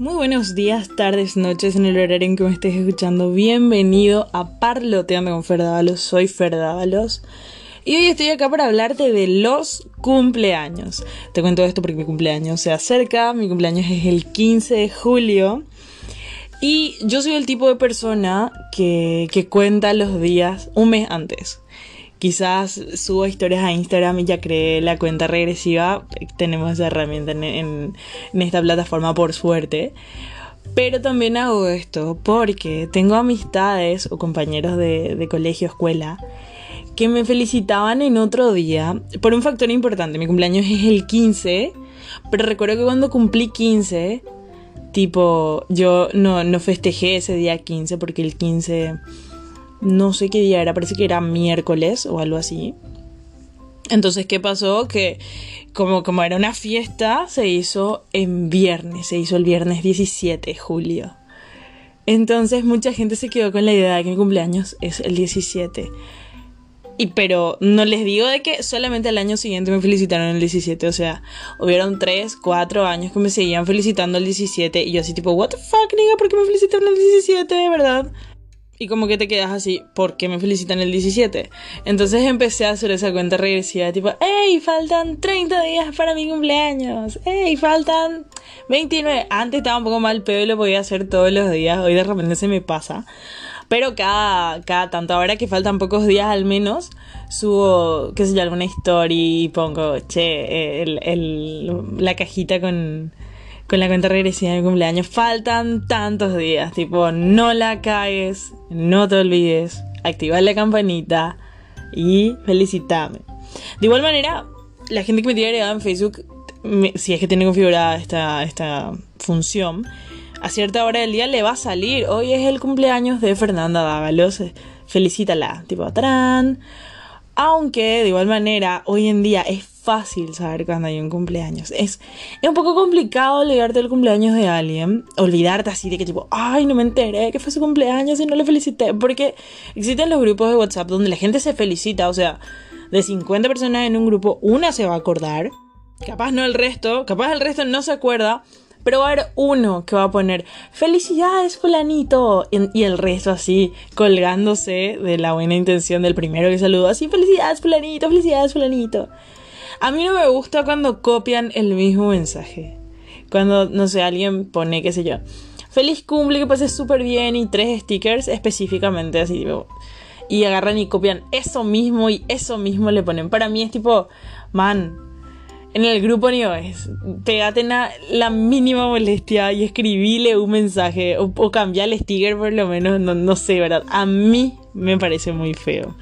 Muy buenos días, tardes, noches en el horario en que me estés escuchando. Bienvenido a Parloteando con Ferdávalos. Soy Ferdávalos. Y hoy estoy acá para hablarte de los cumpleaños. Te cuento esto porque mi cumpleaños se acerca. Mi cumpleaños es el 15 de julio. Y yo soy el tipo de persona que, que cuenta los días un mes antes. Quizás subo historias a Instagram y ya creé la cuenta regresiva. Tenemos esa herramienta en, esta plataforma por suerte. Pero también hago esto porque tengo amistades o compañeros de, de colegio, escuela, que me felicitaban en otro día por un factor importante. Mi cumpleaños es el 15, pero recuerdo que cuando cumplí 15, tipo, yo no, no festejé ese día 15 porque el 15 no sé qué día era, parece que era miércoles o algo así. Entonces, ¿qué pasó? Que como, como era una fiesta, se hizo en viernes, se hizo el viernes 17 de julio. Entonces mucha gente se quedó con la idea de que mi cumpleaños es el 17. Y pero no les digo de que solamente al año siguiente me felicitaron el 17. O sea, hubieron 3, 4 años que me seguían felicitando el 17. Y yo así tipo, what the fuck, nigga, ¿por qué me felicitaron el 17? De verdad. Y como que te quedas así, ¿por qué me felicitan el 17? Entonces empecé a hacer esa cuenta regresiva, tipo, ¡Ey! Faltan 30 días para mi cumpleaños. ¡Ey! Faltan 29. Antes estaba un poco mal pero lo podía hacer todos los días. Hoy de repente se me pasa. Pero cada, cada tanto, ahora que faltan pocos días al menos, subo, qué sé yo, alguna story y pongo, che, el, la cajita con con la cuenta regresiva de cumpleaños. Faltan tantos días, tipo, no la caes, no te olvides, activa la campanita y felicitame. De igual manera, la gente que me tiene agregada en Facebook, si es que tiene configurada esta, esta función, a cierta hora del día le va a salir. Hoy es el cumpleaños de Fernanda Dávalos. Felicítala. Tipo, tarán. Aunque de igual manera, hoy en día es fácil saber cuando hay un cumpleaños. Es, es un poco complicado olvidarte del cumpleaños de alguien. Olvidarte así de que tipo, ay, no me enteré que fue su cumpleaños y no le felicité. Porque existen los grupos de WhatsApp donde la gente se felicita. O sea, de 50 personas en un grupo, una se va a acordar. Capaz no el resto, capaz el resto no se acuerda. Pero va a haber uno que va a poner felicidades fulanito y el resto así colgándose de la buena intención del primero que saludó así felicidades fulanito, felicidades fulanito. A mí no me gusta cuando copian el mismo mensaje. Cuando, no sé, alguien pone, qué sé yo, feliz cumple, que pases súper bien y tres stickers específicamente así, tipo, y agarran y copian eso mismo y eso mismo le ponen. Para mí es tipo, man, en el grupo ni es, pegate la, la mínima molestia y escribile un mensaje o, o sticker por lo menos, no, no sé, ¿verdad? A mí me parece muy feo.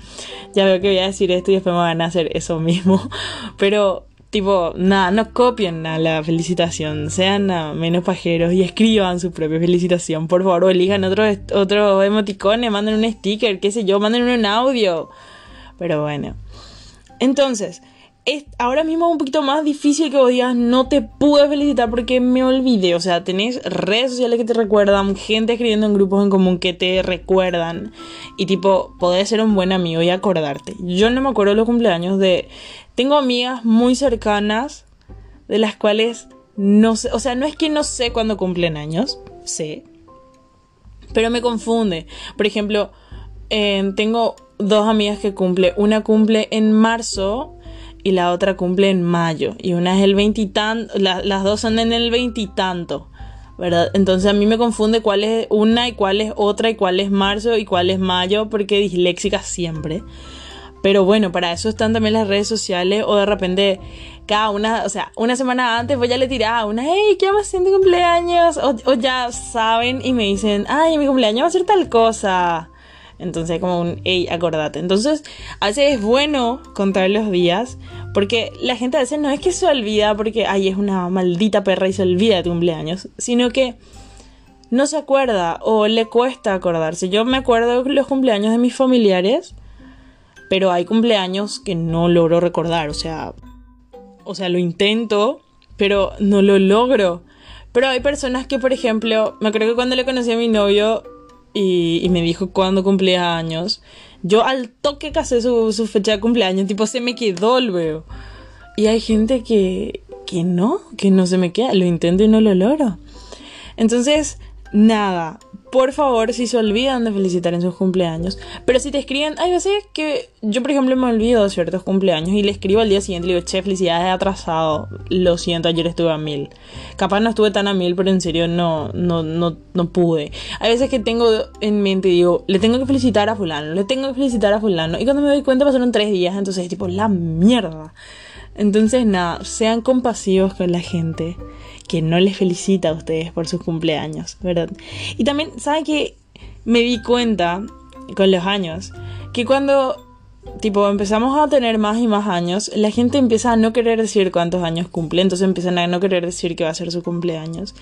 Ya veo que voy a decir esto y después me van a hacer eso mismo. Pero, tipo, nada, no copien la felicitación. Sean menos pajeros y escriban su propia felicitación. Por favor, elijan otro, otro emoticone, manden un sticker, qué sé yo, manden un audio. Pero bueno. Entonces, es ahora mismo un poquito más difícil que vos digas no te pude felicitar porque me olvidé. O sea, tenés redes sociales que te recuerdan, gente escribiendo en grupos en común que te recuerdan. Y tipo, podés ser un buen amigo y acordarte. Yo no me acuerdo de los cumpleaños de... Tengo amigas muy cercanas de las cuales no sé... O sea, no es que no sé cuándo cumplen años, sé. Pero me confunde. Por ejemplo, eh, tengo dos amigas que cumple. Una cumple en marzo y la otra cumple en mayo. Y una es el veintitanto, las dos son en el veintitanto, ¿verdad? Entonces a mí me confunde cuál es una y cuál es otra y cuál es marzo y cuál es mayo, porque disléxica siempre. Pero bueno, para eso están también las redes sociales o de repente cada una, o sea, una semana antes voy a le tirar una, hey, ¿qué hacer de cumpleaños? O, o ya saben y me dicen, ay, mi cumpleaños va a ser tal cosa. Entonces, como un, hey, acordate. Entonces, a veces es bueno contar los días, porque la gente a veces no es que se olvida porque, ay, es una maldita perra y se olvida de cumpleaños, sino que no se acuerda o le cuesta acordarse. Yo me acuerdo los cumpleaños de mis familiares, pero hay cumpleaños que no logro recordar, o sea, o sea, lo intento, pero no lo logro. Pero hay personas que, por ejemplo, me acuerdo que cuando le conocí a mi novio, y, me dijo cuándo cumplía años. Yo al toque casé su, su, fecha de cumpleaños, tipo se me quedó veo. Y hay gente que, que no, que no se me queda, lo intento y no lo logro. Entonces, nada, por favor, si se olvidan de felicitar en sus cumpleaños, pero si te escriben, hay veces que yo, por ejemplo, me olvido de ciertos cumpleaños y le escribo al día siguiente y le digo, che, felicidades atrasado, lo siento, ayer estuve a mil. Capaz no estuve tan a mil, pero en serio no, no, no, no pude. Hay veces que tengo en mente y digo, le tengo que felicitar a fulano, le tengo que felicitar a fulano, y cuando me doy cuenta pasaron tres días, entonces es tipo, la mierda. Entonces, nada, sean compasivos con la gente que no les felicita a ustedes por sus cumpleaños, ¿verdad? Y también, ¿saben que Me di cuenta con los años que cuando, tipo, empezamos a tener más y más años, la gente empieza a no querer decir cuántos años cumple, entonces empiezan a no querer decir que va a ser su cumpleaños.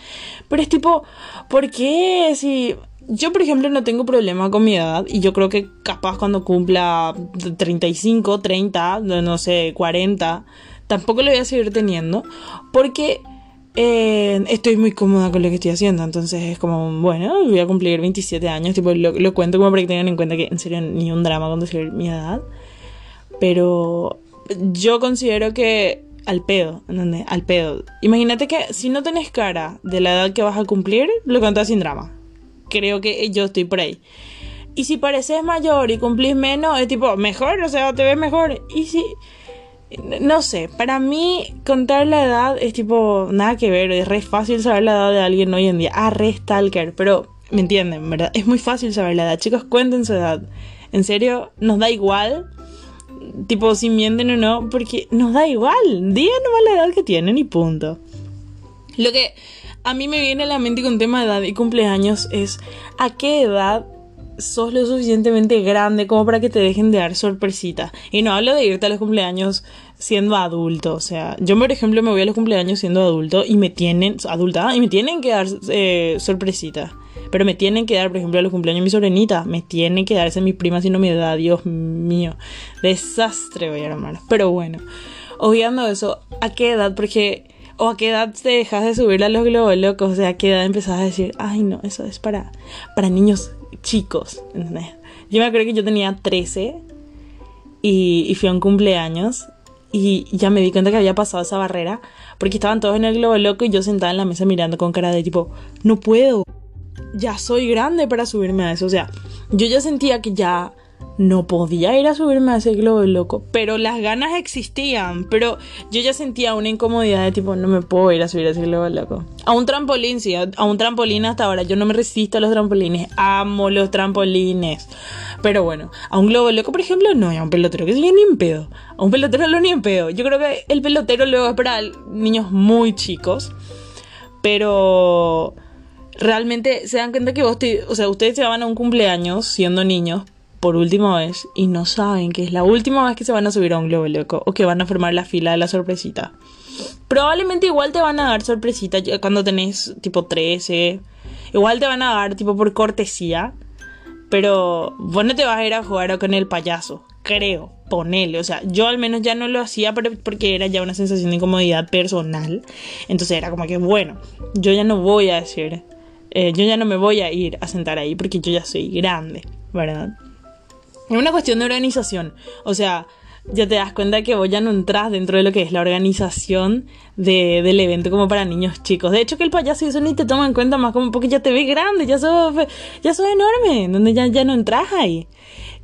Pero es tipo, ¿por qué? Si yo, por ejemplo, no tengo problema con mi edad y yo creo que capaz cuando cumpla 35, 30, no sé, 40, tampoco lo voy a seguir teniendo porque eh, estoy muy cómoda con lo que estoy haciendo, entonces es como, bueno, voy a cumplir 27 años, tipo, lo, cuento como para que tengan en cuenta que en serio ni un drama con decir mi edad, pero yo considero que al pedo, ¿entendés? Al pedo. Imagínate que si no tenés cara de la edad que vas a cumplir, lo contas sin drama. Creo que yo estoy por ahí. Y si pareces mayor y cumplís menos, es tipo, mejor, o sea, te ves mejor. Y si no sé, para mí contar la edad es tipo nada que ver, es re fácil saber la edad de alguien hoy en día. Ah, re stalker, pero me entienden, ¿verdad? Es muy fácil saber la edad. Chicos, cuenten su edad. En serio, nos da igual, tipo si mienten o no, porque nos da igual. Digan nomás la edad que tienen y punto. Lo que a mí me viene a la mente con tema de edad y cumpleaños es a qué edad sos lo suficientemente grande como para que te dejen de dar sorpresita. Y no hablo de irte a los cumpleaños siendo adulto. O sea, yo por ejemplo me voy a los cumpleaños siendo adulto y me tienen, adulta, y me tienen que dar eh, sorpresita. Pero me tienen que dar, por ejemplo, a los cumpleaños de mi sobrinita. Me tienen que darse mis primas si no me da, Dios mío. Desastre voy a llamar. Pero bueno, obviando eso, ¿a qué edad? Porque o a qué edad te dejas de subir a los globos locos, o sea, a qué edad empezás a decir, ay no, eso es para, para niños chicos, ¿entendés? Yo me acuerdo que yo tenía 13 y, y fui a un cumpleaños y ya me di cuenta que había pasado esa barrera porque estaban todos en el globo loco y yo sentada en la mesa mirando con cara de tipo, no puedo, ya soy grande para subirme a eso. O sea, yo ya sentía que ya no podía ir a subirme a ese globo loco, pero las ganas existían, pero yo ya sentía una incomodidad de tipo, no me puedo ir a subir a ese globo loco. A un trampolín, sí, a un trampolín hasta ahora, yo no me resisto a los trampolines, amo los trampolines. Pero bueno, a un globo loco, por ejemplo, no, a un pelotero, que es ni en pedo. A un pelotero no ni en pedo. Yo creo que el pelotero luego es para niños muy chicos, pero realmente se dan cuenta que vos, o sea, ustedes se van a un cumpleaños siendo niños, por última vez y no saben que es la última vez que se van a subir a un globo loco o que van a formar la fila de la sorpresita. Probablemente igual te van a dar sorpresita cuando tenés tipo 13. Igual te van a dar tipo por cortesía. Pero vos no te vas a ir a jugar con el payaso. Creo, ponele. O sea, yo al menos ya no lo hacía porque era ya una sensación de incomodidad personal. Entonces era como que, bueno, yo ya no voy a decir. Eh, yo ya no me voy a ir a sentar ahí porque yo ya soy grande, ¿verdad? Es una cuestión de organización. O sea, ya te das cuenta que vos ya no entras dentro de lo que es la organización de, del evento como para niños chicos. De hecho, que el payaso y eso ni te toma en cuenta más como porque ya te ves grande, ya sos, ya sos enorme, donde ya, ya no entras ahí.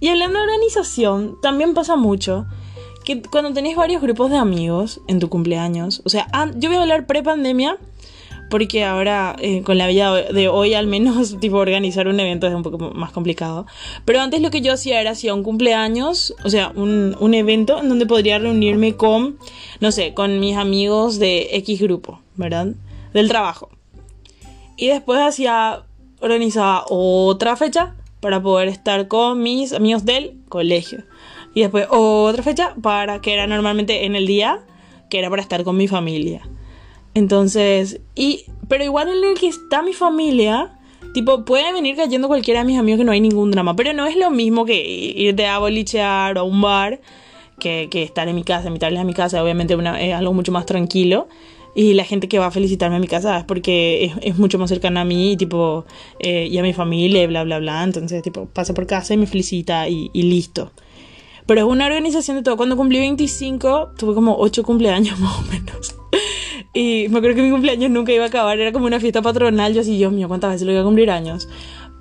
Y hablando de organización, también pasa mucho que cuando tenés varios grupos de amigos en tu cumpleaños, o sea, yo voy a hablar pre-pandemia porque ahora eh, con la vida de hoy al menos tipo organizar un evento es un poco más complicado. Pero antes lo que yo hacía era hacía un cumpleaños, o sea, un, un evento en donde podría reunirme con, no sé, con mis amigos de X grupo, ¿verdad? Del trabajo. Y después hacía, organizaba otra fecha para poder estar con mis amigos del colegio. Y después otra fecha para que era normalmente en el día, que era para estar con mi familia. Entonces, y, pero igual en el que está mi familia, tipo, puede venir cayendo cualquiera de mis amigos que no hay ningún drama, pero no es lo mismo que irte a bolichear o a un bar que, que estar en mi casa, invitarles a mi casa, obviamente es algo mucho más tranquilo. Y la gente que va a felicitarme a mi casa es porque es, mucho más cercana a mí, tipo, eh, y a mi familia, bla, bla, bla. Entonces, tipo, pasa por casa y me felicita y, y listo. Pero es una organización de todo. Cuando cumplí 25, tuve como 8 cumpleaños más o menos. Y me acuerdo que mi cumpleaños nunca iba a acabar, era como una fiesta patronal. Yo así, Dios mío, ¿cuántas veces lo iba a cumplir años?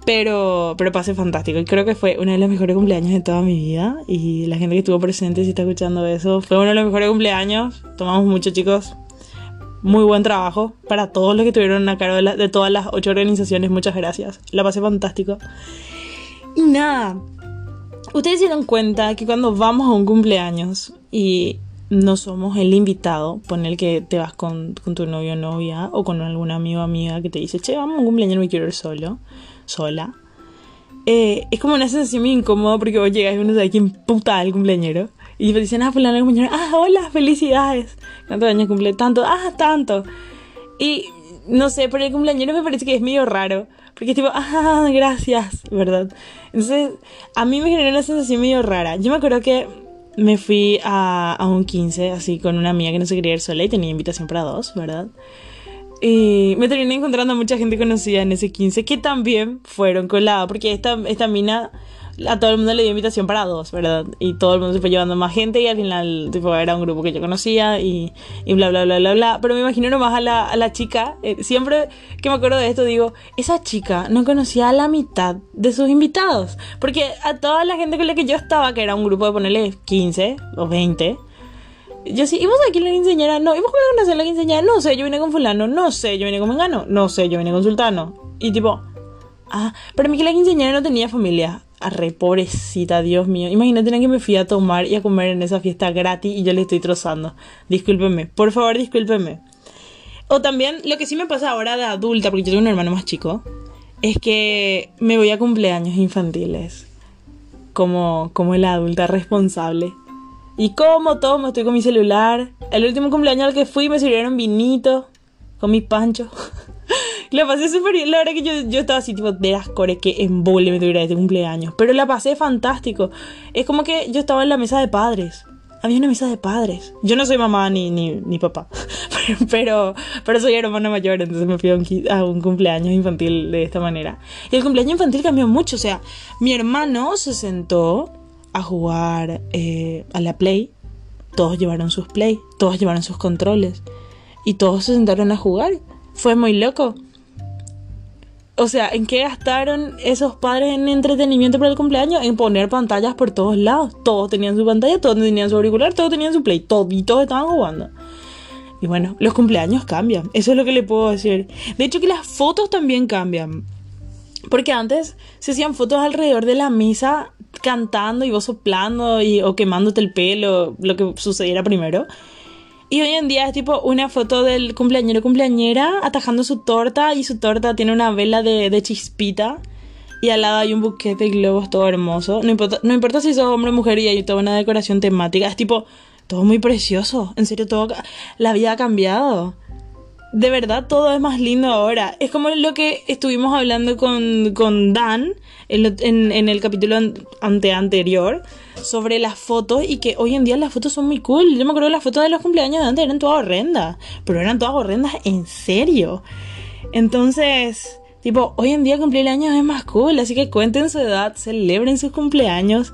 Pero, pero pasé fantástico y creo que fue uno de los mejores cumpleaños de toda mi vida. Y la gente que estuvo presente, si está escuchando eso, fue uno de los mejores cumpleaños. Tomamos mucho, chicos. Muy buen trabajo para todos los que estuvieron a cargo de, de todas las ocho organizaciones. Muchas gracias. La pasé fantástico. Y nada, ustedes se dan cuenta que cuando vamos a un cumpleaños y no somos el invitado, pon el que te vas con, con tu novio o novia o con algún amigo o amiga que te dice, che, vamos a un cumpleaños, me quiero ir solo, sola. Eh, es como una sensación muy incómoda porque vos llegas y uno sabe quién puta el cumpleañero. Y te dicen, ah, fulano el cumpleañero, ah, hola, felicidades. ¿Cuántos años cumple? Tanto, ah, tanto. Y no sé, pero el cumpleañero me parece que es medio raro. Porque es tipo, ah, gracias, ¿verdad? Entonces, a mí me genera una sensación medio rara. Yo me acuerdo que me fui a, a un 15, así con una amiga que no se quería ir sola y tenía invitación para dos, ¿verdad? Y me terminé encontrando a mucha gente conocida en ese 15 que también fueron colados, porque esta, esta mina a todo el mundo le dio invitación para dos, ¿verdad? Y todo el mundo se fue llevando más gente y al final, tipo, era un grupo que yo conocía y, y bla, bla, bla, bla, bla. Pero me imagino nomás a la, a la chica, eh, siempre que me acuerdo de esto digo, esa chica no conocía a la mitad de sus invitados. Porque a toda la gente con la que yo estaba, que era un grupo de ponerle 15 o 20, yo sí, ¿y vos aquí la quinceañera? No, ¿y vos cómo la quinceañera? No sé, yo vine con fulano, no sé, yo vine con mengano, no sé, yo vine con sultano. Y tipo, ah, pero a mí que la quinceañera no tenía familia. Arre, pobrecita, Dios mío. Imagínate que me fui a tomar y a comer en esa fiesta gratis y yo le estoy trozando. Discúlpeme, por favor, discúlpeme. O también, lo que sí me pasa ahora de adulta, porque yo tengo un hermano más chico, es que me voy a cumpleaños infantiles. Como, como la adulta responsable. Y como todo, me estoy con mi celular. El último cumpleaños al que fui me sirvieron vinito con mis panchos. la pasé súper bien. La verdad que yo, yo estaba así, tipo, de las core que embole me tuviera este cumpleaños. Pero la pasé fantástico. Es como que yo estaba en la mesa de padres. Había una mesa de padres. Yo no soy mamá ni, ni, ni papá. Pero, pero soy hermana mayor, entonces me fui a un, a un cumpleaños infantil de esta manera. Y el cumpleaños infantil cambió mucho. O sea, mi hermano se sentó a jugar eh, a la Play. Todos llevaron sus Play, todos llevaron sus controles. Y todos se sentaron a jugar. Fue muy loco. O sea, ¿en qué gastaron esos padres en entretenimiento para el cumpleaños? En poner pantallas por todos lados. Todos tenían su pantalla, todos tenían su auricular, todos tenían su play, todos, y estaban jugando. Y bueno, los cumpleaños cambian. Eso es lo que le puedo decir. De hecho, que las fotos también cambian. Porque antes se hacían fotos alrededor de la mesa cantando y vos soplando y, o quemándote el pelo, lo que sucediera primero. Y hoy en día es tipo una foto del cumpleañero cumpleañera atajando su torta y su torta tiene una vela de, de chispita. Y al lado hay un buquete de globos todo hermoso. No importa, no importa si sos hombre o mujer y hay toda una decoración temática. Es tipo todo muy precioso. En serio, todo. La vida ha cambiado. De verdad, todo es más lindo ahora. Es como lo que estuvimos hablando con, con Dan en, en, el capítulo ante anterior sobre las fotos y que hoy en día las fotos son muy cool. Yo me acuerdo que las fotos de los cumpleaños de antes eran todas horrendas, pero eran todas horrendas en serio. Entonces, tipo, hoy en día cumplir años es más cool, así que cuenten su edad, celebren sus cumpleaños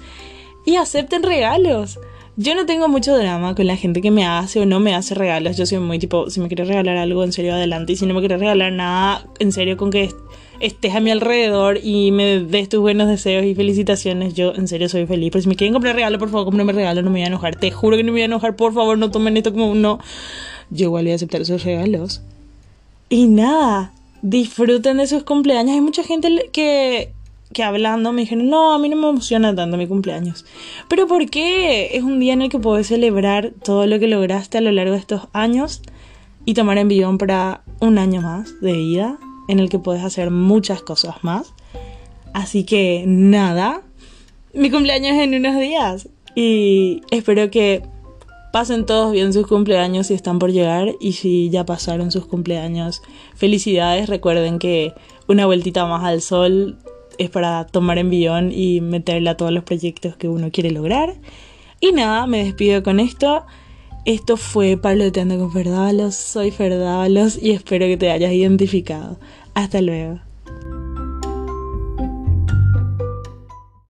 y acepten regalos. Yo no tengo mucho drama con la gente que me hace o no me hace regalos. Yo soy muy tipo, si me quieres regalar algo en serio, adelante. Y si no me quieres regalar nada, en serio, con que estés a mi alrededor y me des tus buenos deseos y felicitaciones, yo en serio soy feliz. Pero si me quieren comprar regalo, por favor, cómprenme regalo, no me voy a enojar. Te juro que no me voy a enojar, por favor, no tomen esto como un no. Yo igual voy a aceptar esos regalos. Y nada, disfruten de sus cumpleaños. Hay mucha gente que, que hablando me dijeron, no, a mí no me emociona tanto mi cumpleaños. Pero ¿por qué? Es un día en el que puedes celebrar todo lo que lograste a lo largo de estos años y tomar envión para un año más de vida en el que puedes hacer muchas cosas más. Así que nada, mi cumpleaños es en unos días y espero que pasen todos bien sus cumpleaños si están por llegar y si ya pasaron sus cumpleaños, felicidades, recuerden que una vueltita más al sol es para tomar envión y meterle a todos los proyectos que uno quiere lograr. Y nada, me despido con esto. Esto fue Parloteando con Ferdalos, soy Ferdalos y espero que te hayas identificado. Hasta luego.